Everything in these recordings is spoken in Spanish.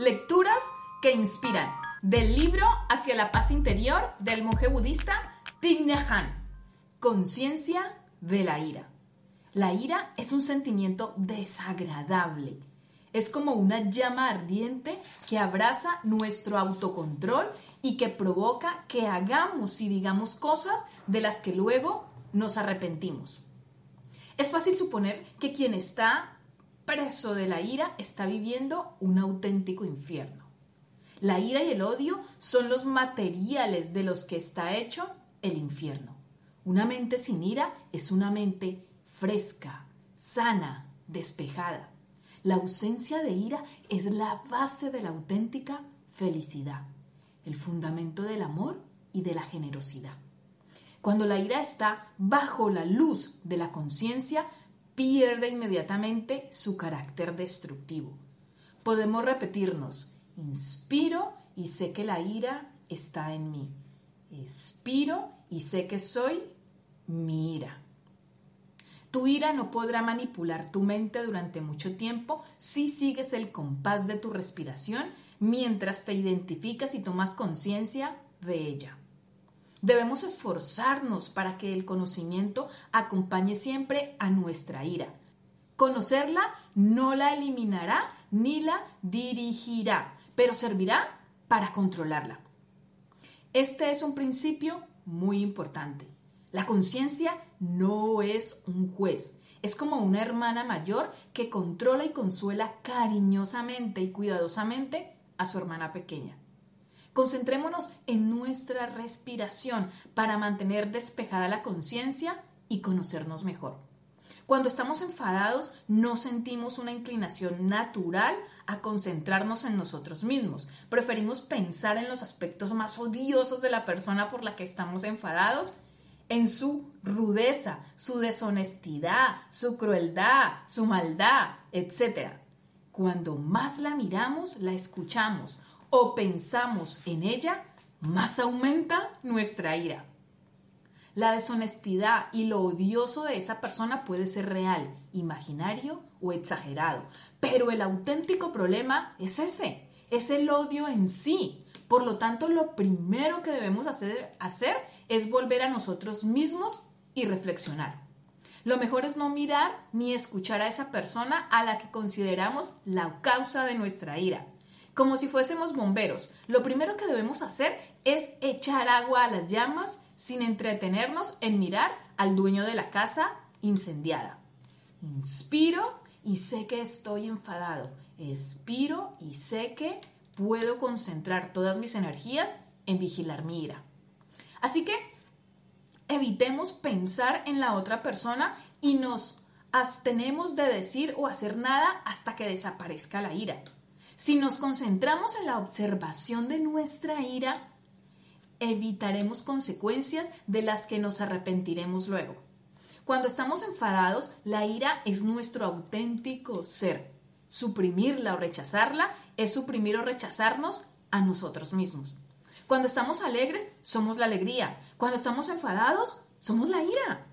Lecturas que inspiran. Del libro Hacia la paz interior del monje budista Thich Hanh. Conciencia de la ira. La ira es un sentimiento desagradable. Es como una llama ardiente que abraza nuestro autocontrol y que provoca que hagamos y digamos cosas de las que luego nos arrepentimos. Es fácil suponer que quien está preso de la ira está viviendo un auténtico infierno. La ira y el odio son los materiales de los que está hecho el infierno. Una mente sin ira es una mente fresca, sana, despejada. La ausencia de ira es la base de la auténtica felicidad, el fundamento del amor y de la generosidad. Cuando la ira está bajo la luz de la conciencia, pierde inmediatamente su carácter destructivo. Podemos repetirnos, inspiro y sé que la ira está en mí. Expiro y sé que soy mi ira. Tu ira no podrá manipular tu mente durante mucho tiempo si sigues el compás de tu respiración mientras te identificas y tomas conciencia de ella. Debemos esforzarnos para que el conocimiento acompañe siempre a nuestra ira. Conocerla no la eliminará ni la dirigirá, pero servirá para controlarla. Este es un principio muy importante. La conciencia no es un juez, es como una hermana mayor que controla y consuela cariñosamente y cuidadosamente a su hermana pequeña. Concentrémonos en nuestra respiración para mantener despejada la conciencia y conocernos mejor. Cuando estamos enfadados no sentimos una inclinación natural a concentrarnos en nosotros mismos. Preferimos pensar en los aspectos más odiosos de la persona por la que estamos enfadados, en su rudeza, su deshonestidad, su crueldad, su maldad, etc. Cuando más la miramos, la escuchamos o pensamos en ella, más aumenta nuestra ira. La deshonestidad y lo odioso de esa persona puede ser real, imaginario o exagerado, pero el auténtico problema es ese, es el odio en sí. Por lo tanto, lo primero que debemos hacer, es volver a nosotros mismos y reflexionar. Lo mejor es no mirar ni escuchar a esa persona a la que consideramos la causa de nuestra ira como si fuésemos bomberos. Lo primero que debemos hacer es echar agua a las llamas sin entretenernos en mirar al dueño de la casa incendiada. Inspiro y sé que estoy enfadado. Expiro y sé que puedo concentrar todas mis energías en vigilar mi ira. Así que evitemos pensar en la otra persona y nos abstenemos de decir o hacer nada hasta que desaparezca la ira. Si nos concentramos en la observación de nuestra ira, evitaremos consecuencias de las que nos arrepentiremos luego. Cuando estamos enfadados, la ira es nuestro auténtico ser. Suprimirla o rechazarla es suprimir o rechazarnos a nosotros mismos. Cuando estamos alegres, somos la alegría. Cuando estamos enfadados, somos la ira.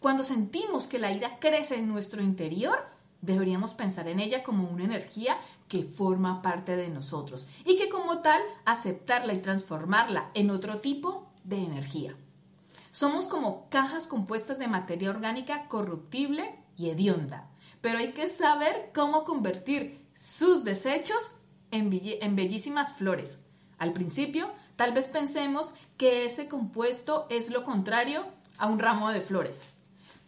Cuando sentimos que la ira crece en nuestro interior, Deberíamos pensar en ella como una energía que forma parte de nosotros y que como tal aceptarla y transformarla en otro tipo de energía. Somos como cajas compuestas de materia orgánica corruptible y hedionda, pero hay que saber cómo convertir sus desechos en, bellísimas flores. Al principio, tal vez pensemos que ese compuesto es lo contrario a un ramo de flores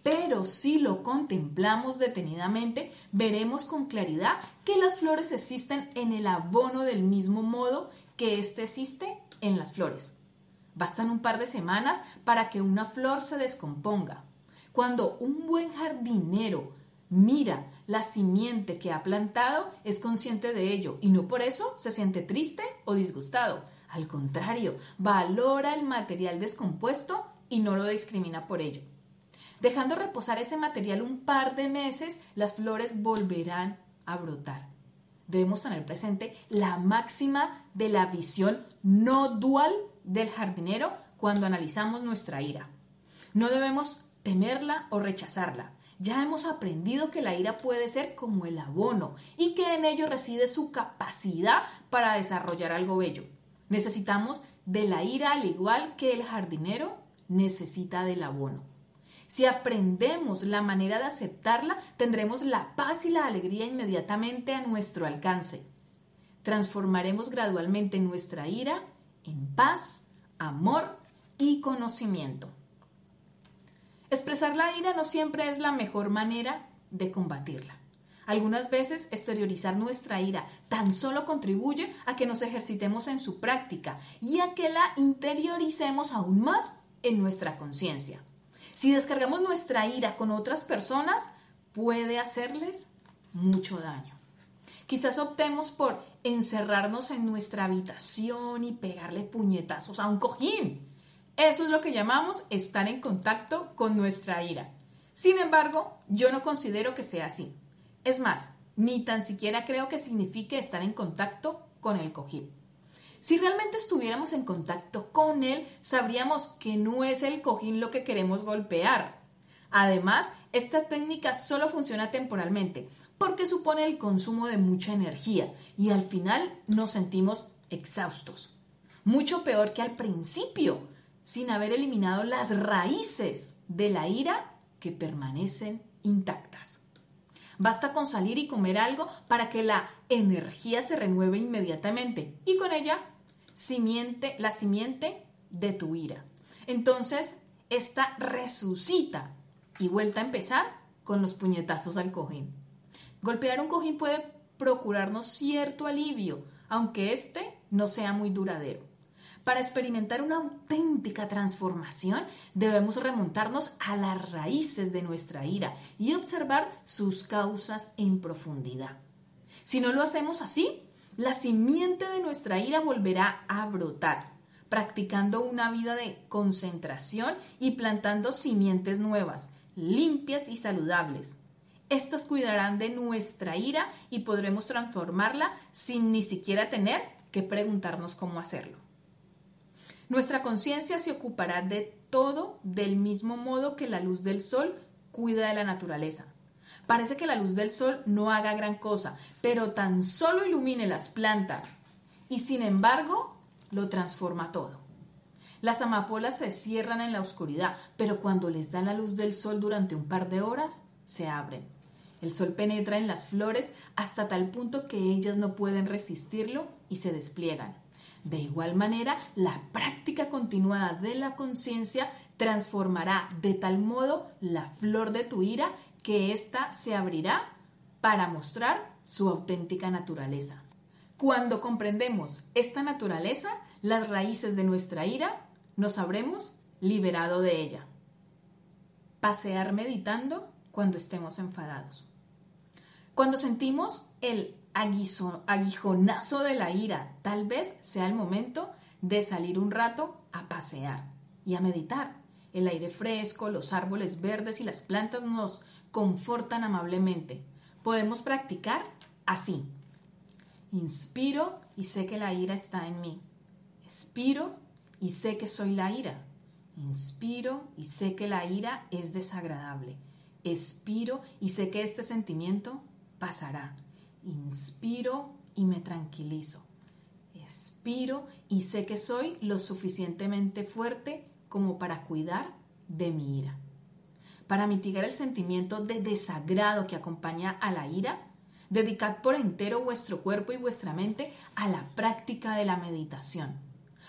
pero si lo contemplamos detenidamente, veremos con claridad que las flores existen en el abono del mismo modo que éste existe en las flores. Bastan un par de semanas para que una flor se descomponga. Cuando un buen jardinero mira la simiente que ha plantado, es consciente de ello y no por eso se siente triste o disgustado. Al contrario, valora el material descompuesto y no lo discrimina por ello. Dejando reposar ese material un par de meses, las flores volverán a brotar. Debemos tener presente la máxima de la visión no dual del jardinero cuando analizamos nuestra ira. No debemos temerla o rechazarla. ya hemos aprendido que la ira puede ser como el abono y que en ello reside su capacidad para desarrollar algo bello. Necesitamos de la ira al igual que el jardinero necesita del abono. Si aprendemos la manera de aceptarla, tendremos la paz y la alegría inmediatamente a nuestro alcance. Transformaremos gradualmente nuestra ira en paz, amor y conocimiento. Expresar la ira no siempre es la mejor manera de combatirla. Algunas veces exteriorizar nuestra ira tan solo contribuye a que nos ejercitemos en su práctica y a que la interioricemos aún más en nuestra conciencia. Si descargamos nuestra ira con otras personas, puede hacerles mucho daño. Quizás optemos por encerrarnos en nuestra habitación y pegarle puñetazos a un cojín. Eso es lo que llamamos estar en contacto con nuestra ira. Sin embargo, yo no considero que sea así. Es más, ni tan siquiera creo que signifique estar en contacto con el cojín. Si realmente estuviéramos en contacto con él, sabríamos que no es el cojín lo que queremos golpear. Además, esta técnica solo funciona temporalmente, porque supone el consumo de mucha energía y al final nos sentimos exhaustos. Mucho peor que al principio, sin haber eliminado las raíces de la ira que permanecen intactas. Basta con salir y comer algo para que la energía se renueve inmediatamente y con ella simiente, la simiente de tu ira. Entonces, esta resucita y vuelta a empezar con los puñetazos al cojín. Golpear un cojín puede procurarnos cierto alivio, aunque este no sea muy duradero. Para experimentar una auténtica transformación debemos remontarnos a las raíces de nuestra ira y observar sus causas en profundidad. Si no lo hacemos así, la simiente de nuestra ira volverá a brotar, practicando una vida de concentración y plantando simientes nuevas, limpias y saludables. Estas cuidarán de nuestra ira y podremos transformarla sin ni siquiera tener que preguntarnos cómo hacerlo. Nuestra conciencia se ocupará de todo del mismo modo que la luz del sol cuida de la naturaleza. Parece que la luz del sol no haga gran cosa, pero tan solo ilumine las plantas y sin embargo lo transforma todo. Las amapolas se cierran en la oscuridad, pero cuando les da la luz del sol durante un par de horas, se abren. El sol penetra en las flores hasta tal punto que ellas no pueden resistirlo y se despliegan. De igual manera, la práctica continuada de la conciencia transformará de tal modo la flor de tu ira que ésta se abrirá para mostrar su auténtica naturaleza. Cuando comprendemos esta naturaleza, las raíces de nuestra ira, nos habremos liberado de ella. Pasear meditando cuando estemos enfadados. Cuando sentimos el aguijonazo de la ira, tal vez sea el momento de salir un rato a pasear y a meditar. El aire fresco, los árboles verdes y las plantas nos confortan amablemente. Podemos practicar así. Inspiro y sé que la ira está en mí. Expiro y sé que soy la ira. Inspiro y sé que la ira es desagradable. Expiro y sé que este sentimiento pasará. Inspiro y me tranquilizo. Expiro y sé que soy lo suficientemente fuerte como para cuidar de mi ira. Para mitigar el sentimiento de desagrado que acompaña a la ira, dedicad por entero vuestro cuerpo y vuestra mente a la práctica de la meditación,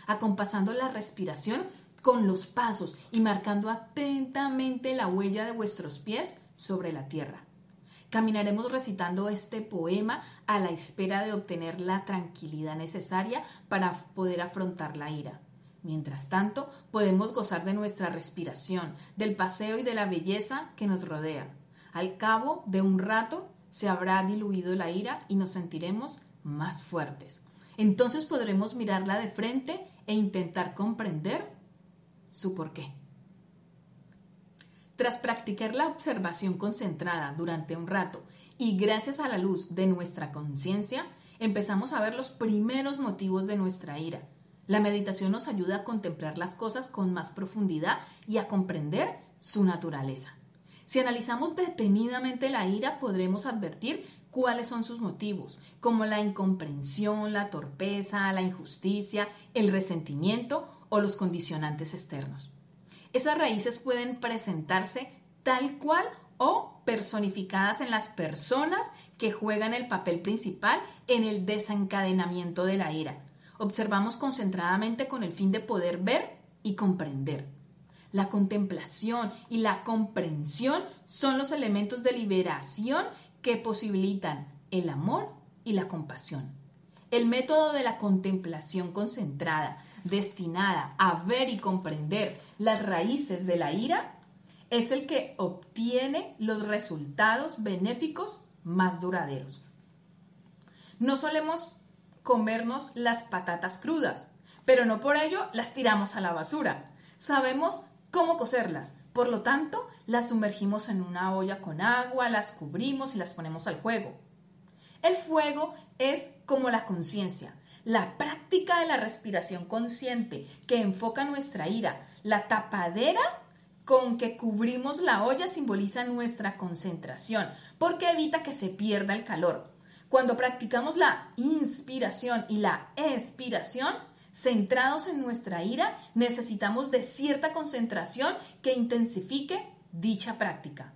acompasando la respiración con los pasos y marcando atentamente la huella de vuestros pies sobre la tierra. Caminaremos recitando este poema a la espera de obtener la tranquilidad necesaria para poder afrontar la ira. Mientras tanto, podemos gozar de nuestra respiración, del paseo y de la belleza que nos rodea. Al cabo de un rato se habrá diluido la ira y nos sentiremos más fuertes. Entonces podremos mirarla de frente e intentar comprender su porqué. Tras practicar la observación concentrada durante un rato y gracias a la luz de nuestra conciencia, empezamos a ver los primeros motivos de nuestra ira. La meditación nos ayuda a contemplar las cosas con más profundidad y a comprender su naturaleza. Si analizamos detenidamente la ira, podremos advertir cuáles son sus motivos, como la incomprensión, la torpeza, la injusticia, el resentimiento o los condicionantes externos. Esas raíces pueden presentarse tal cual o personificadas en las personas que juegan el papel principal en el desencadenamiento de la ira. Observamos concentradamente con el fin de poder ver y comprender. La contemplación y la comprensión son los elementos de liberación que posibilitan el amor y la compasión. El método de la contemplación concentrada, destinada a ver y comprender las raíces de la ira, es el que obtiene los resultados benéficos más duraderos. No solemos comernos las patatas crudas, pero no por ello las tiramos a la basura. Sabemos cómo cocerlas, por lo tanto, las sumergimos en una olla con agua, las cubrimos y las ponemos al fuego. El fuego es como la conciencia, la práctica de la respiración consciente que enfoca nuestra ira. La tapadera con que cubrimos la olla simboliza nuestra concentración, porque evita que se pierda el calor. Cuando practicamos la inspiración y la expiración, centrados en nuestra ira, necesitamos de cierta concentración que intensifique dicha práctica.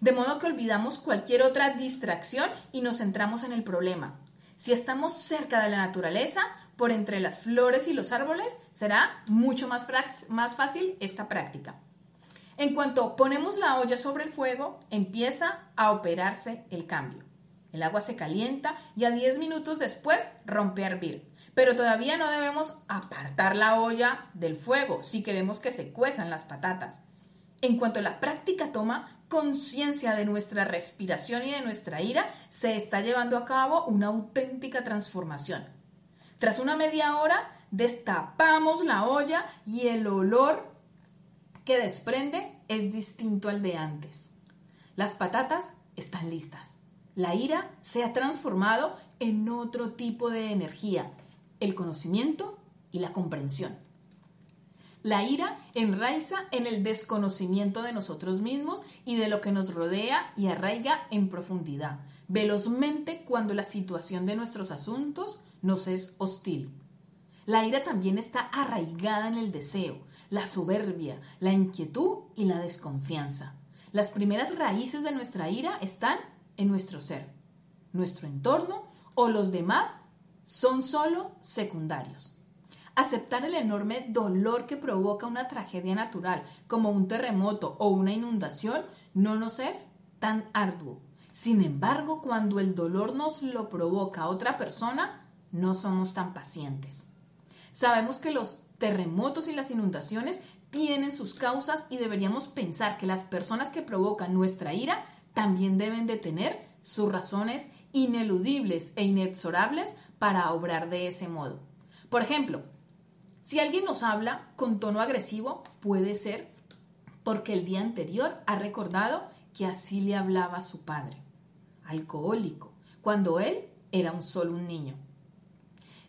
De modo que olvidamos cualquier otra distracción y nos centramos en el problema. Si estamos cerca de la naturaleza, por entre las flores y los árboles, será mucho más, más fácil esta práctica. En cuanto ponemos la olla sobre el fuego, empieza a operarse el cambio. El agua se calienta y a 10 minutos después rompe a hervir. Pero todavía no debemos apartar la olla del fuego si queremos que se cuezan las patatas. En cuanto la práctica toma conciencia de nuestra respiración y de nuestra ira, se está llevando a cabo una auténtica transformación. Tras una media hora, destapamos la olla y el olor que desprende es distinto al de antes. Las patatas están listas. La ira se ha transformado en otro tipo de energía, el conocimiento y la comprensión. La ira enraiza en el desconocimiento de nosotros mismos y de lo que nos rodea y arraiga en profundidad, velozmente cuando la situación de nuestros asuntos nos es hostil. La ira también está arraigada en el deseo, la soberbia, la inquietud y la desconfianza. Las primeras raíces de nuestra ira están en nuestro ser. Nuestro entorno o los demás son solo secundarios. Aceptar el enorme dolor que provoca una tragedia natural, como un terremoto o una inundación, no nos es tan arduo. Sin embargo, cuando el dolor nos lo provoca otra persona, no somos tan pacientes. Sabemos que los terremotos y las inundaciones tienen sus causas y deberíamos pensar que las personas que provocan nuestra ira también deben de tener sus razones ineludibles e inexorables para obrar de ese modo. Por ejemplo, si alguien nos habla con tono agresivo, puede ser porque el día anterior ha recordado que así le hablaba su padre, alcohólico, cuando él era un solo un niño.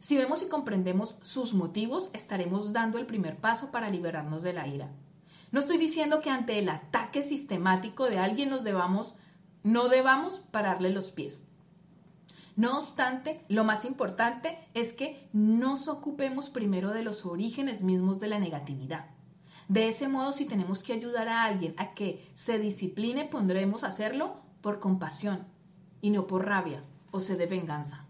Si vemos y comprendemos sus motivos, estaremos dando el primer paso para liberarnos de la ira. No estoy diciendo que ante el ataque sistemático de alguien nos debamos, no debamos pararle los pies. No obstante, lo más importante es que nos ocupemos primero de los orígenes mismos de la negatividad. De ese modo, si tenemos que ayudar a alguien a que se discipline, pondremos a hacerlo por compasión y no por rabia o sed de venganza.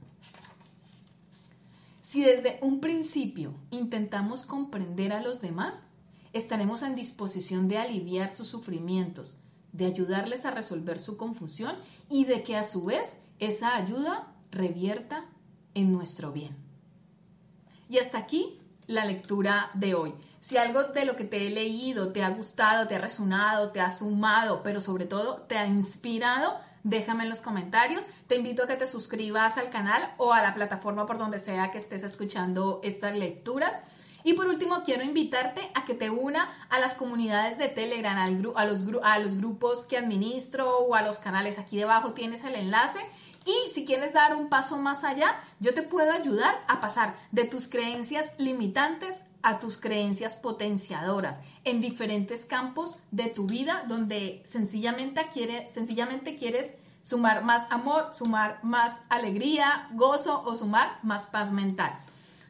Si desde un principio intentamos comprender a los demás, estaremos en disposición de aliviar sus sufrimientos, de ayudarles a resolver su confusión y de que a su vez esa ayuda revierta en nuestro bien. Y hasta aquí la lectura de hoy. Si algo de lo que te he leído te ha gustado, te ha resonado, te ha sumado, pero sobre todo te ha inspirado, déjame en los comentarios. Te invito a que te suscribas al canal o a la plataforma por donde sea que estés escuchando estas lecturas. Y por último, quiero invitarte a que te una a las comunidades de Telegram, a, los, a los grupos que administro o a los canales. Aquí debajo tienes el enlace Y si quieres dar un paso más allá, yo te puedo ayudar a pasar de tus creencias limitantes a tus creencias potenciadoras en diferentes campos de tu vida donde sencillamente, quiere, sencillamente quieres sumar más amor, sumar más alegría, gozo o sumar más paz mental.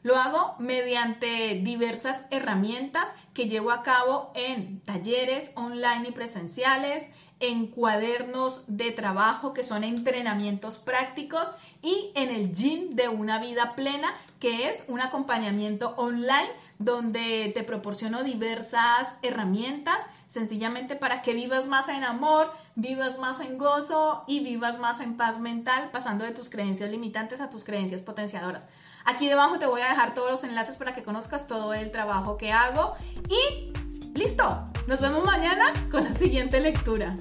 Lo hago mediante diversas herramientas que llevo a cabo en talleres online y presenciales, en cuadernos de trabajo que son entrenamientos prácticos y en el gym de una vida plena que es un acompañamiento online donde te proporciono diversas herramientas sencillamente para que vivas más en amor, vivas más en gozo y vivas más en paz mental pasando de tus creencias limitantes a tus creencias potenciadoras. Aquí debajo te voy a dejar todos los enlaces para que conozcas todo el trabajo que hago y listo, nos vemos mañana con la siguiente lectura.